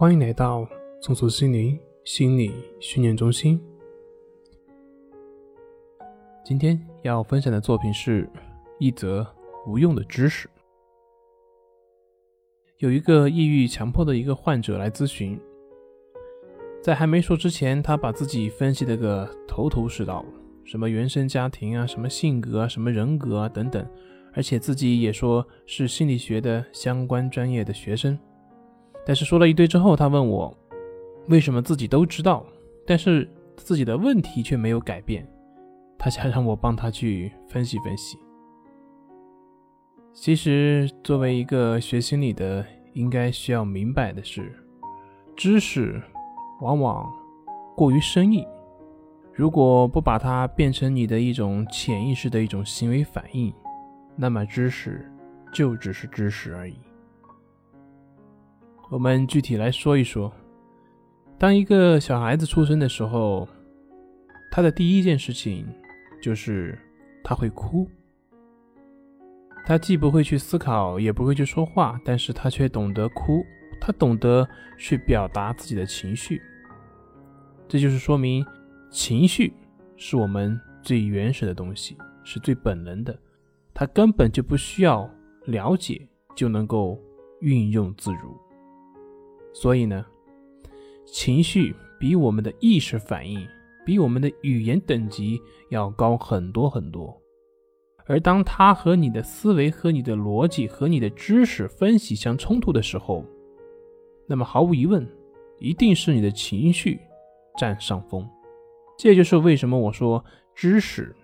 欢迎来到松鼠心灵心理训练中心。今天要分享的作品是一则无用的知识。有一个抑郁强迫的一个患者来咨询，在还没说之前，他把自己分析的个头头是道，什么原生家庭啊，什么性格啊，什么人格啊等等，而且自己也说是心理学的相关专业的学生。但是说了一堆之后，他问我为什么自己都知道，但是自己的问题却没有改变。他想让我帮他去分析分析。其实，作为一个学心理的，应该需要明白的是，知识往往过于生硬。如果不把它变成你的一种潜意识的一种行为反应，那么知识就只是知识而已。我们具体来说一说，当一个小孩子出生的时候，他的第一件事情就是他会哭。他既不会去思考，也不会去说话，但是他却懂得哭，他懂得去表达自己的情绪。这就是说明，情绪是我们最原始的东西，是最本能的，他根本就不需要了解就能够运用自如。所以呢，情绪比我们的意识反应，比我们的语言等级要高很多很多。而当它和你的思维、和你的逻辑、和你的知识分析相冲突的时候，那么毫无疑问，一定是你的情绪占上风。这就是为什么我说知识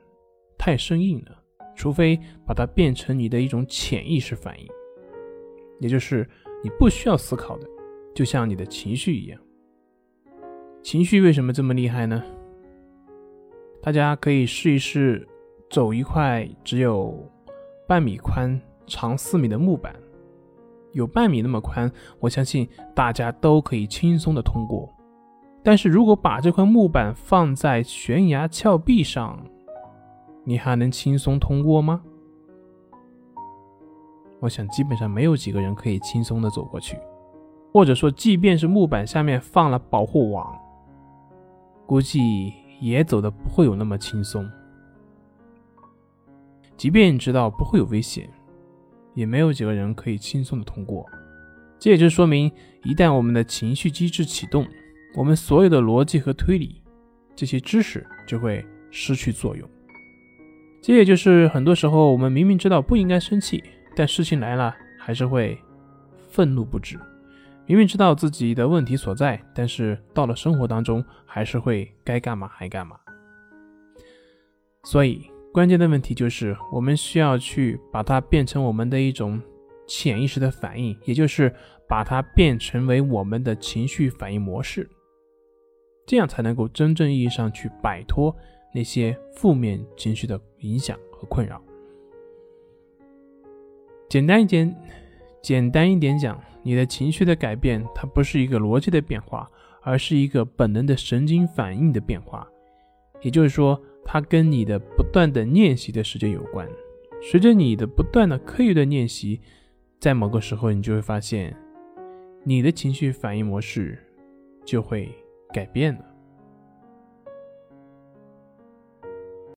太生硬了，除非把它变成你的一种潜意识反应，也就是你不需要思考的。就像你的情绪一样，情绪为什么这么厉害呢？大家可以试一试，走一块只有半米宽、长四米的木板，有半米那么宽，我相信大家都可以轻松的通过。但是如果把这块木板放在悬崖峭壁上，你还能轻松通过吗？我想基本上没有几个人可以轻松的走过去。或者说，即便是木板下面放了保护网，估计也走的不会有那么轻松。即便知道不会有危险，也没有几个人可以轻松的通过。这也就说明，一旦我们的情绪机制启动，我们所有的逻辑和推理这些知识就会失去作用。这也就是很多时候，我们明明知道不应该生气，但事情来了还是会愤怒不止。明明知道自己的问题所在，但是到了生活当中，还是会该干嘛还干嘛。所以，关键的问题就是，我们需要去把它变成我们的一种潜意识的反应，也就是把它变成为我们的情绪反应模式，这样才能够真正意义上去摆脱那些负面情绪的影响和困扰。简单一点，简单一点讲。你的情绪的改变，它不是一个逻辑的变化，而是一个本能的神经反应的变化。也就是说，它跟你的不断的练习的时间有关。随着你的不断的刻意的练习，在某个时候，你就会发现，你的情绪反应模式就会改变了。